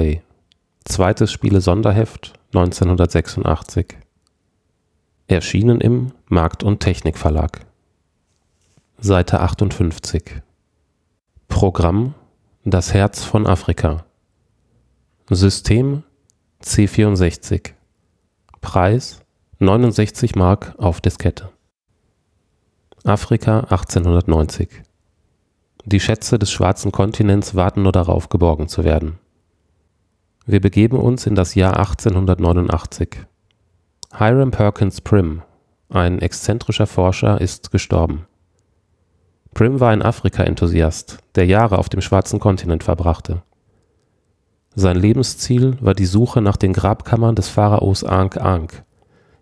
Powerplay. Zweites Spiele-Sonderheft 1986. Erschienen im Markt und Technik Verlag. Seite 58. Programm Das Herz von Afrika. System C64. Preis 69 Mark auf Diskette. Afrika 1890. Die Schätze des schwarzen Kontinents warten nur darauf, geborgen zu werden. Wir begeben uns in das Jahr 1889. Hiram Perkins Prim, ein exzentrischer Forscher, ist gestorben. Prim war ein Afrika-Enthusiast, der Jahre auf dem schwarzen Kontinent verbrachte. Sein Lebensziel war die Suche nach den Grabkammern des Pharaos Ankh Ankh,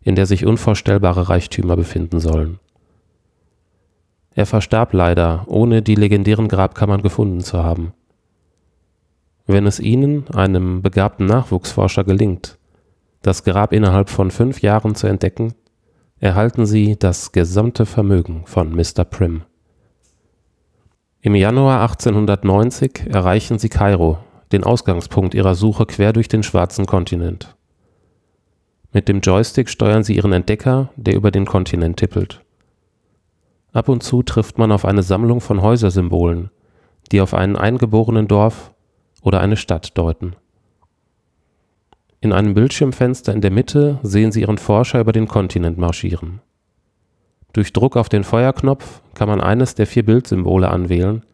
in der sich unvorstellbare Reichtümer befinden sollen. Er verstarb leider, ohne die legendären Grabkammern gefunden zu haben. Wenn es Ihnen, einem begabten Nachwuchsforscher, gelingt, das Grab innerhalb von fünf Jahren zu entdecken, erhalten Sie das gesamte Vermögen von Mr. Prim. Im Januar 1890 erreichen Sie Kairo, den Ausgangspunkt Ihrer Suche quer durch den schwarzen Kontinent. Mit dem Joystick steuern Sie Ihren Entdecker, der über den Kontinent tippelt. Ab und zu trifft man auf eine Sammlung von Häusersymbolen, die auf einen eingeborenen Dorf oder eine Stadt deuten. In einem Bildschirmfenster in der Mitte sehen Sie Ihren Forscher über den Kontinent marschieren. Durch Druck auf den Feuerknopf kann man eines der vier Bildsymbole anwählen,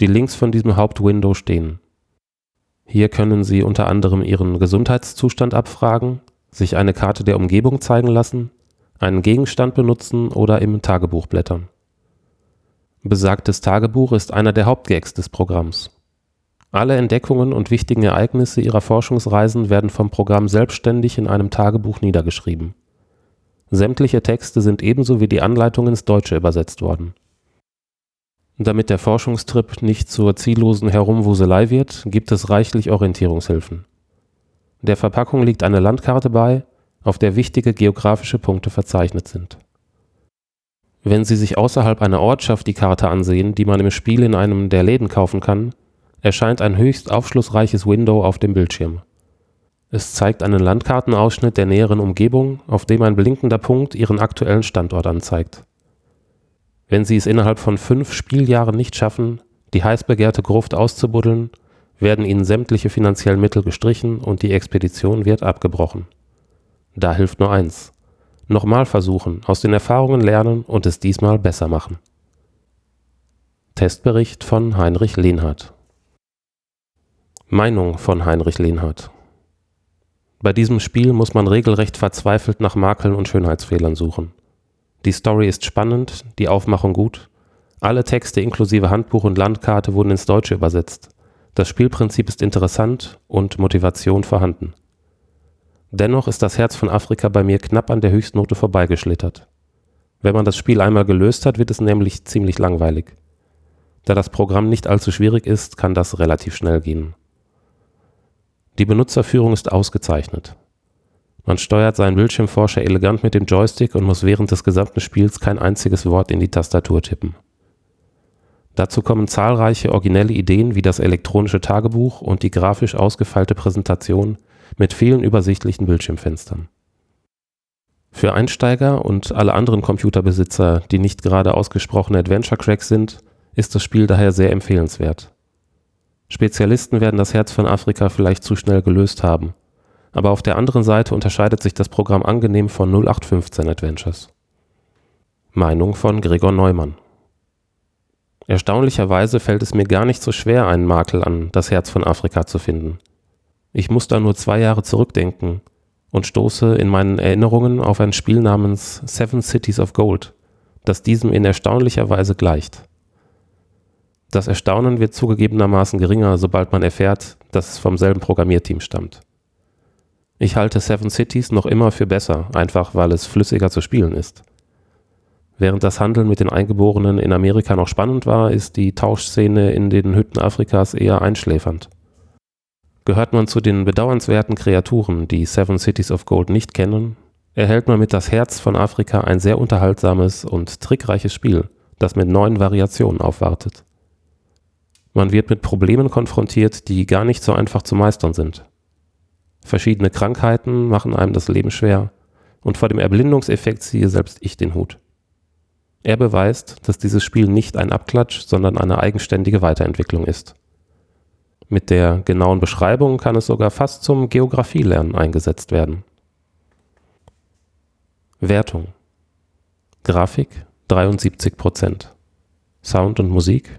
die links von diesem Hauptwindow stehen. Hier können Sie unter anderem Ihren Gesundheitszustand abfragen, sich eine Karte der Umgebung zeigen lassen, einen Gegenstand benutzen oder im Tagebuch blättern. Besagtes Tagebuch ist einer der Hauptgags des Programms. Alle Entdeckungen und wichtigen Ereignisse ihrer Forschungsreisen werden vom Programm selbstständig in einem Tagebuch niedergeschrieben. Sämtliche Texte sind ebenso wie die Anleitung ins Deutsche übersetzt worden. Damit der Forschungstrip nicht zur ziellosen Herumwuselei wird, gibt es reichlich Orientierungshilfen. Der Verpackung liegt eine Landkarte bei, auf der wichtige geografische Punkte verzeichnet sind. Wenn Sie sich außerhalb einer Ortschaft die Karte ansehen, die man im Spiel in einem der Läden kaufen kann, erscheint ein höchst aufschlussreiches Window auf dem Bildschirm. Es zeigt einen Landkartenausschnitt der näheren Umgebung, auf dem ein blinkender Punkt ihren aktuellen Standort anzeigt. Wenn sie es innerhalb von fünf Spieljahren nicht schaffen, die heiß begehrte Gruft auszubuddeln, werden ihnen sämtliche finanziellen Mittel gestrichen und die Expedition wird abgebrochen. Da hilft nur eins. Nochmal versuchen, aus den Erfahrungen lernen und es diesmal besser machen. Testbericht von Heinrich Lehnhardt Meinung von Heinrich Lehnhardt. Bei diesem Spiel muss man regelrecht verzweifelt nach Makeln und Schönheitsfehlern suchen. Die Story ist spannend, die Aufmachung gut. Alle Texte inklusive Handbuch und Landkarte wurden ins Deutsche übersetzt. Das Spielprinzip ist interessant und Motivation vorhanden. Dennoch ist das Herz von Afrika bei mir knapp an der Höchstnote vorbeigeschlittert. Wenn man das Spiel einmal gelöst hat, wird es nämlich ziemlich langweilig. Da das Programm nicht allzu schwierig ist, kann das relativ schnell gehen. Die Benutzerführung ist ausgezeichnet. Man steuert seinen Bildschirmforscher elegant mit dem Joystick und muss während des gesamten Spiels kein einziges Wort in die Tastatur tippen. Dazu kommen zahlreiche originelle Ideen wie das elektronische Tagebuch und die grafisch ausgefeilte Präsentation mit vielen übersichtlichen Bildschirmfenstern. Für Einsteiger und alle anderen Computerbesitzer, die nicht gerade ausgesprochene Adventure-Cracks sind, ist das Spiel daher sehr empfehlenswert. Spezialisten werden das Herz von Afrika vielleicht zu schnell gelöst haben. Aber auf der anderen Seite unterscheidet sich das Programm angenehm von 0815 Adventures. Meinung von Gregor Neumann Erstaunlicherweise fällt es mir gar nicht so schwer, einen Makel an das Herz von Afrika zu finden. Ich muss da nur zwei Jahre zurückdenken und stoße in meinen Erinnerungen auf ein Spiel namens Seven Cities of Gold, das diesem in erstaunlicher Weise gleicht. Das Erstaunen wird zugegebenermaßen geringer, sobald man erfährt, dass es vom selben Programmierteam stammt. Ich halte Seven Cities noch immer für besser, einfach weil es flüssiger zu spielen ist. Während das Handeln mit den Eingeborenen in Amerika noch spannend war, ist die Tauschszene in den Hütten Afrikas eher einschläfernd. Gehört man zu den bedauernswerten Kreaturen, die Seven Cities of Gold nicht kennen, erhält man mit das Herz von Afrika ein sehr unterhaltsames und trickreiches Spiel, das mit neuen Variationen aufwartet. Man wird mit Problemen konfrontiert, die gar nicht so einfach zu meistern sind. Verschiedene Krankheiten machen einem das Leben schwer und vor dem Erblindungseffekt ziehe selbst ich den Hut. Er beweist, dass dieses Spiel nicht ein Abklatsch, sondern eine eigenständige Weiterentwicklung ist. Mit der genauen Beschreibung kann es sogar fast zum Geografielernen eingesetzt werden. Wertung Grafik 73%, Sound und Musik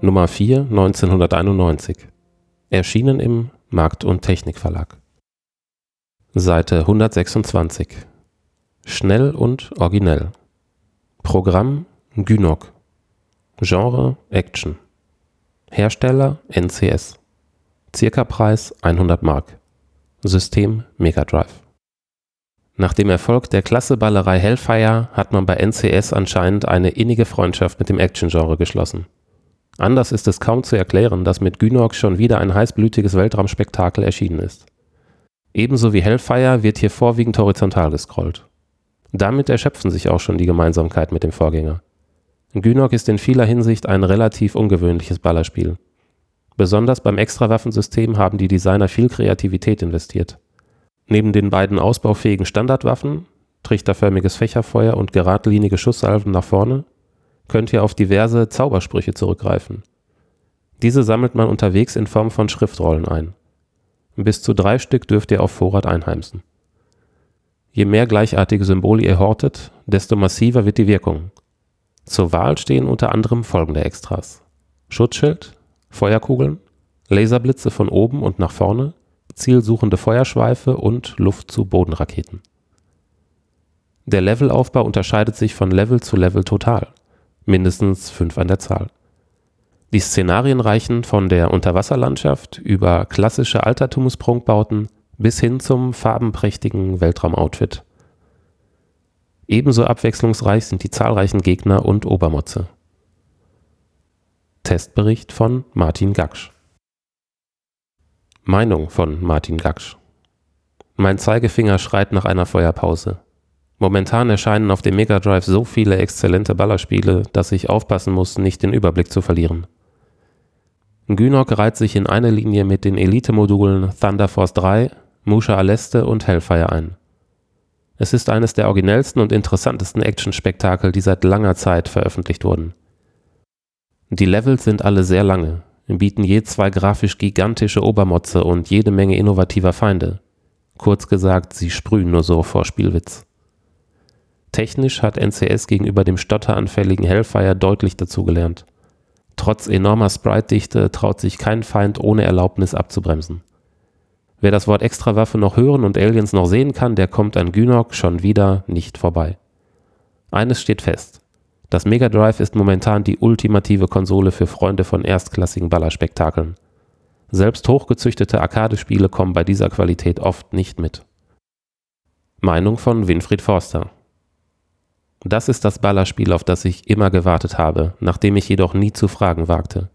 Nummer 4 1991 Erschienen im Markt und Technik Verlag Seite 126 Schnell und originell. Programm Gynok Genre Action. Hersteller NCS Circa-Preis 100 Mark. System Mega Drive. Nach dem Erfolg der Klasseballerei Hellfire hat man bei NCS anscheinend eine innige Freundschaft mit dem Action-Genre geschlossen. Anders ist es kaum zu erklären, dass mit Gynox schon wieder ein heißblütiges Weltraumspektakel erschienen ist. Ebenso wie Hellfire wird hier vorwiegend horizontal gescrollt. Damit erschöpfen sich auch schon die Gemeinsamkeiten mit dem Vorgänger. Gynox ist in vieler Hinsicht ein relativ ungewöhnliches Ballerspiel. Besonders beim Extrawaffensystem haben die Designer viel Kreativität investiert. Neben den beiden ausbaufähigen Standardwaffen, trichterförmiges Fächerfeuer und geradlinige Schusssalven nach vorne, könnt ihr auf diverse Zaubersprüche zurückgreifen. Diese sammelt man unterwegs in Form von Schriftrollen ein. Bis zu drei Stück dürft ihr auf Vorrat einheimsen. Je mehr gleichartige Symbole ihr hortet, desto massiver wird die Wirkung. Zur Wahl stehen unter anderem folgende Extras. Schutzschild, Feuerkugeln, Laserblitze von oben und nach vorne, zielsuchende Feuerschweife und Luft-zu-Boden-Raketen. Der Levelaufbau unterscheidet sich von Level zu Level total, mindestens fünf an der Zahl. Die Szenarien reichen von der Unterwasserlandschaft über klassische Altertumsprunkbauten bis hin zum farbenprächtigen Weltraumoutfit. Ebenso abwechslungsreich sind die zahlreichen Gegner und Obermotze. Testbericht von Martin Gaksch Meinung von Martin Gaksch. Mein Zeigefinger schreit nach einer Feuerpause. Momentan erscheinen auf dem Mega Drive so viele exzellente Ballerspiele, dass ich aufpassen muss, nicht den Überblick zu verlieren. Gynok reiht sich in eine Linie mit den Elite-Modulen Thunder Force 3, Musha Aleste und Hellfire ein. Es ist eines der originellsten und interessantesten Action-Spektakel, die seit langer Zeit veröffentlicht wurden. Die Levels sind alle sehr lange, bieten je zwei grafisch gigantische Obermotze und jede Menge innovativer Feinde. Kurz gesagt, sie sprühen nur so vor Spielwitz. Technisch hat NCS gegenüber dem stotteranfälligen Hellfire deutlich dazugelernt. Trotz enormer Sprite-Dichte traut sich kein Feind ohne Erlaubnis abzubremsen. Wer das Wort Extrawaffe noch hören und Aliens noch sehen kann, der kommt an Gynok schon wieder nicht vorbei. Eines steht fest. Das Mega Drive ist momentan die ultimative Konsole für Freunde von erstklassigen Ballerspektakeln. Selbst hochgezüchtete Arcade-Spiele kommen bei dieser Qualität oft nicht mit. Meinung von Winfried Forster Das ist das Ballerspiel, auf das ich immer gewartet habe, nachdem ich jedoch nie zu fragen wagte.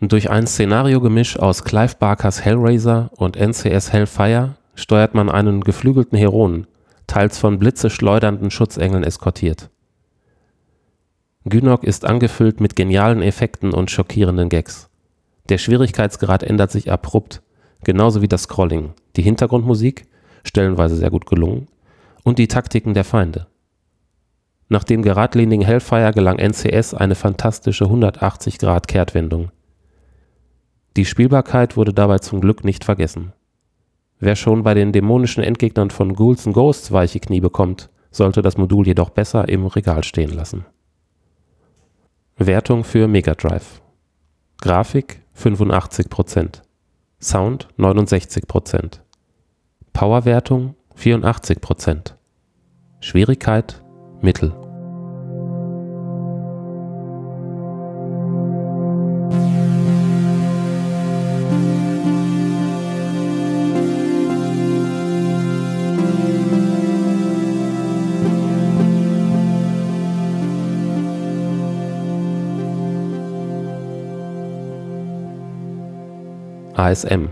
Durch ein Szenariogemisch aus Clive Barkers Hellraiser und NCS Hellfire steuert man einen geflügelten Heroen, teils von blitzeschleudernden Schutzengeln eskortiert. Gynok ist angefüllt mit genialen Effekten und schockierenden Gags. Der Schwierigkeitsgrad ändert sich abrupt, genauso wie das Scrolling, die Hintergrundmusik, stellenweise sehr gut gelungen, und die Taktiken der Feinde. Nach dem geradlinigen Hellfire gelang NCS eine fantastische 180-Grad-Kehrtwendung. Die Spielbarkeit wurde dabei zum Glück nicht vergessen. Wer schon bei den dämonischen Endgegnern von Ghouls Ghosts weiche Knie bekommt, sollte das Modul jedoch besser im Regal stehen lassen Wertung für Mega Drive. Grafik 85%, Sound 69%, Powerwertung 84%, Schwierigkeit Mittel. ASM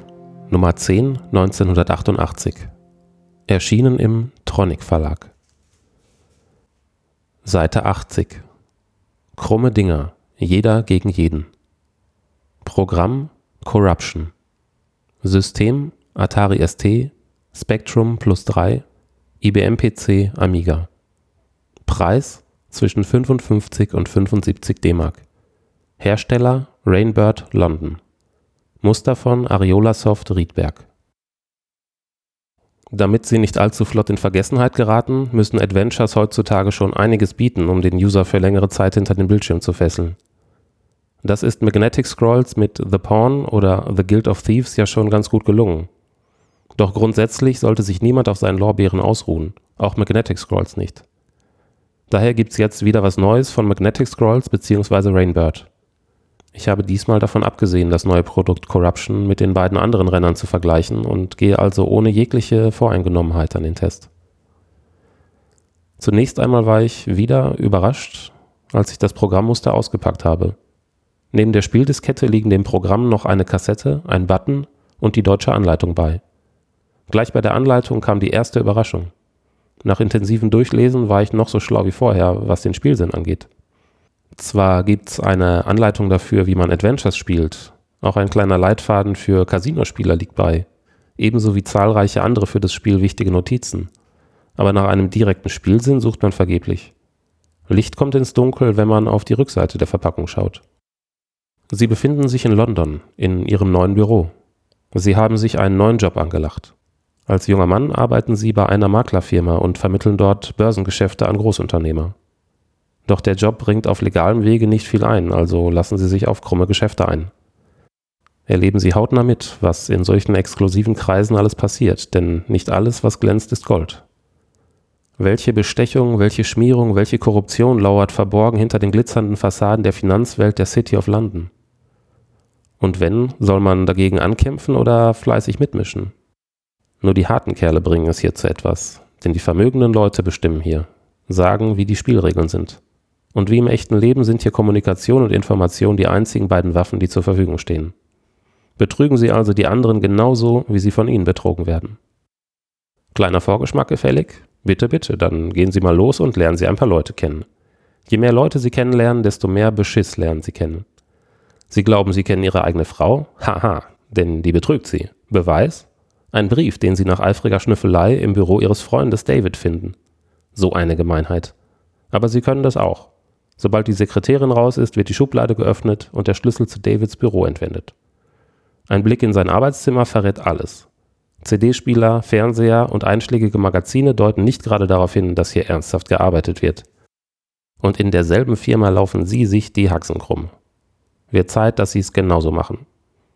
Nummer 10 1988 Erschienen im Tronic Verlag. Seite 80 Krumme Dinger Jeder gegen jeden. Programm Corruption. System Atari ST Spectrum Plus 3 IBM PC Amiga. Preis zwischen 55 und 75 DM Hersteller Rainbird London Muster von Ariolasoft Riedberg Damit sie nicht allzu flott in Vergessenheit geraten, müssen Adventures heutzutage schon einiges bieten, um den User für längere Zeit hinter den Bildschirm zu fesseln. Das ist Magnetic Scrolls mit The Pawn oder The Guild of Thieves ja schon ganz gut gelungen. Doch grundsätzlich sollte sich niemand auf seinen Lorbeeren ausruhen, auch Magnetic Scrolls nicht. Daher gibt's jetzt wieder was Neues von Magnetic Scrolls bzw. Rainbird. Ich habe diesmal davon abgesehen, das neue Produkt Corruption mit den beiden anderen Rennern zu vergleichen und gehe also ohne jegliche Voreingenommenheit an den Test. Zunächst einmal war ich wieder überrascht, als ich das Programmmuster ausgepackt habe. Neben der Spieldiskette liegen dem Programm noch eine Kassette, ein Button und die deutsche Anleitung bei. Gleich bei der Anleitung kam die erste Überraschung. Nach intensivem Durchlesen war ich noch so schlau wie vorher, was den Spielsinn angeht. Zwar gibt's eine Anleitung dafür, wie man Adventures spielt, auch ein kleiner Leitfaden für Casinospieler liegt bei, ebenso wie zahlreiche andere für das Spiel wichtige Notizen. Aber nach einem direkten Spielsinn sucht man vergeblich. Licht kommt ins Dunkel, wenn man auf die Rückseite der Verpackung schaut. Sie befinden sich in London, in ihrem neuen Büro. Sie haben sich einen neuen Job angelacht. Als junger Mann arbeiten sie bei einer Maklerfirma und vermitteln dort Börsengeschäfte an Großunternehmer. Doch der Job bringt auf legalem Wege nicht viel ein, also lassen sie sich auf krumme Geschäfte ein. Erleben sie hautnah mit, was in solchen exklusiven Kreisen alles passiert, denn nicht alles, was glänzt, ist Gold. Welche Bestechung, welche Schmierung, welche Korruption lauert verborgen hinter den glitzernden Fassaden der Finanzwelt der City of London? Und wenn, soll man dagegen ankämpfen oder fleißig mitmischen? Nur die harten Kerle bringen es hier zu etwas, denn die vermögenden Leute bestimmen hier, sagen, wie die Spielregeln sind. Und wie im echten Leben sind hier Kommunikation und Information die einzigen beiden Waffen, die zur Verfügung stehen. Betrügen Sie also die anderen genauso, wie Sie von ihnen betrogen werden. Kleiner Vorgeschmack gefällig? Bitte, bitte, dann gehen Sie mal los und lernen Sie ein paar Leute kennen. Je mehr Leute Sie kennenlernen, desto mehr Beschiss lernen Sie kennen. Sie glauben, Sie kennen Ihre eigene Frau? Haha, denn die betrügt Sie. Beweis? Ein Brief, den sie nach eifriger Schnüffelei im Büro ihres Freundes David finden. So eine Gemeinheit. Aber sie können das auch. Sobald die Sekretärin raus ist, wird die Schublade geöffnet und der Schlüssel zu Davids Büro entwendet. Ein Blick in sein Arbeitszimmer verrät alles. CD-Spieler, Fernseher und einschlägige Magazine deuten nicht gerade darauf hin, dass hier ernsthaft gearbeitet wird. Und in derselben Firma laufen sie sich die Haxen krumm. Wird Zeit, dass sie es genauso machen.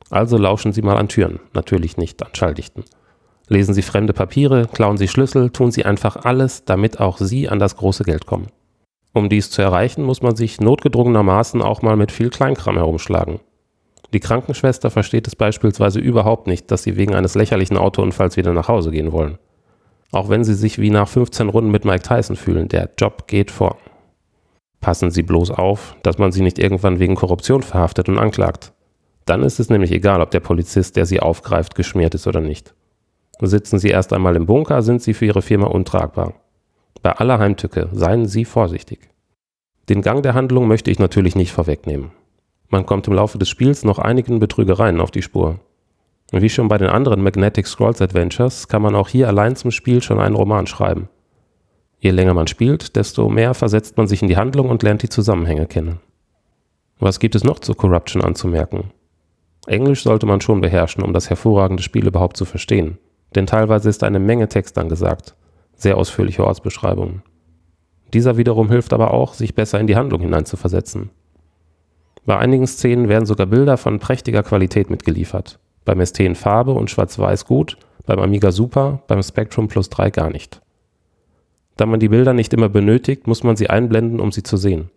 Also lauschen Sie mal an Türen, natürlich nicht an Schalldichten. Lesen Sie fremde Papiere, klauen Sie Schlüssel, tun Sie einfach alles, damit auch Sie an das große Geld kommen. Um dies zu erreichen, muss man sich notgedrungenermaßen auch mal mit viel Kleinkram herumschlagen. Die Krankenschwester versteht es beispielsweise überhaupt nicht, dass sie wegen eines lächerlichen Autounfalls wieder nach Hause gehen wollen. Auch wenn sie sich wie nach 15 Runden mit Mike Tyson fühlen, der Job geht vor. Passen Sie bloß auf, dass man sie nicht irgendwann wegen Korruption verhaftet und anklagt. Dann ist es nämlich egal, ob der Polizist, der sie aufgreift, geschmiert ist oder nicht. Sitzen Sie erst einmal im Bunker, sind Sie für Ihre Firma untragbar. Bei aller Heimtücke seien Sie vorsichtig. Den Gang der Handlung möchte ich natürlich nicht vorwegnehmen. Man kommt im Laufe des Spiels noch einigen Betrügereien auf die Spur. Wie schon bei den anderen Magnetic Scrolls Adventures kann man auch hier allein zum Spiel schon einen Roman schreiben. Je länger man spielt, desto mehr versetzt man sich in die Handlung und lernt die Zusammenhänge kennen. Was gibt es noch zu Corruption anzumerken? Englisch sollte man schon beherrschen, um das hervorragende Spiel überhaupt zu verstehen, denn teilweise ist eine Menge Text angesagt, sehr ausführliche Ortsbeschreibungen. Dieser wiederum hilft aber auch, sich besser in die Handlung hineinzuversetzen. Bei einigen Szenen werden sogar Bilder von prächtiger Qualität mitgeliefert. Beim ST in Farbe und Schwarz-Weiß gut, beim Amiga Super, beim Spectrum Plus 3 gar nicht. Da man die Bilder nicht immer benötigt, muss man sie einblenden, um sie zu sehen.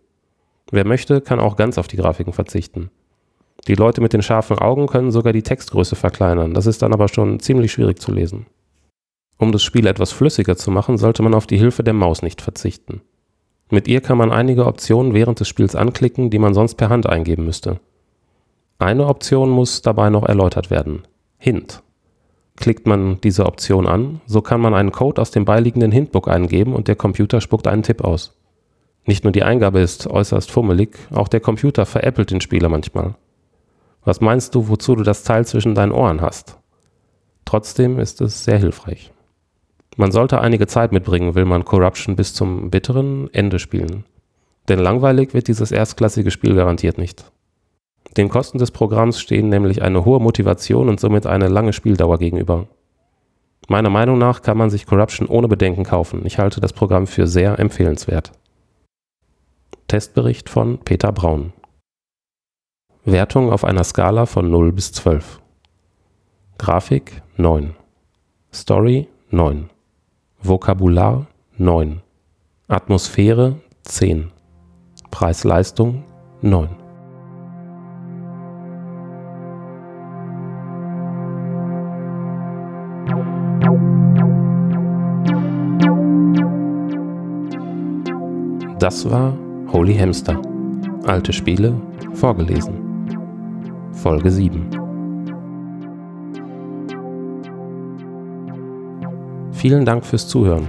Wer möchte, kann auch ganz auf die Grafiken verzichten. Die Leute mit den scharfen Augen können sogar die Textgröße verkleinern, das ist dann aber schon ziemlich schwierig zu lesen. Um das Spiel etwas flüssiger zu machen, sollte man auf die Hilfe der Maus nicht verzichten. Mit ihr kann man einige Optionen während des Spiels anklicken, die man sonst per Hand eingeben müsste. Eine Option muss dabei noch erläutert werden. Hint. Klickt man diese Option an, so kann man einen Code aus dem beiliegenden Hintbook eingeben und der Computer spuckt einen Tipp aus. Nicht nur die Eingabe ist äußerst fummelig, auch der Computer veräppelt den Spieler manchmal. Was meinst du, wozu du das Teil zwischen deinen Ohren hast? Trotzdem ist es sehr hilfreich. Man sollte einige Zeit mitbringen, will man Corruption bis zum bitteren Ende spielen. Denn langweilig wird dieses erstklassige Spiel garantiert nicht. Den Kosten des Programms stehen nämlich eine hohe Motivation und somit eine lange Spieldauer gegenüber. Meiner Meinung nach kann man sich Corruption ohne Bedenken kaufen. Ich halte das Programm für sehr empfehlenswert. Testbericht von Peter Braun. Wertung auf einer Skala von 0 bis 12. Grafik 9. Story 9. Vokabular 9. Atmosphäre 10. Preis-Leistung 9. Das war Holy Hamster. Alte Spiele vorgelesen. Folge 7. Vielen Dank fürs Zuhören.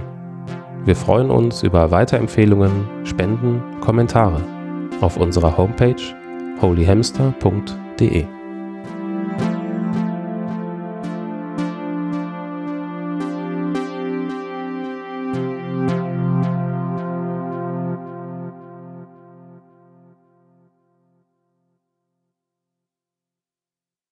Wir freuen uns über Weiterempfehlungen, Spenden, Kommentare auf unserer Homepage holyhamster.de.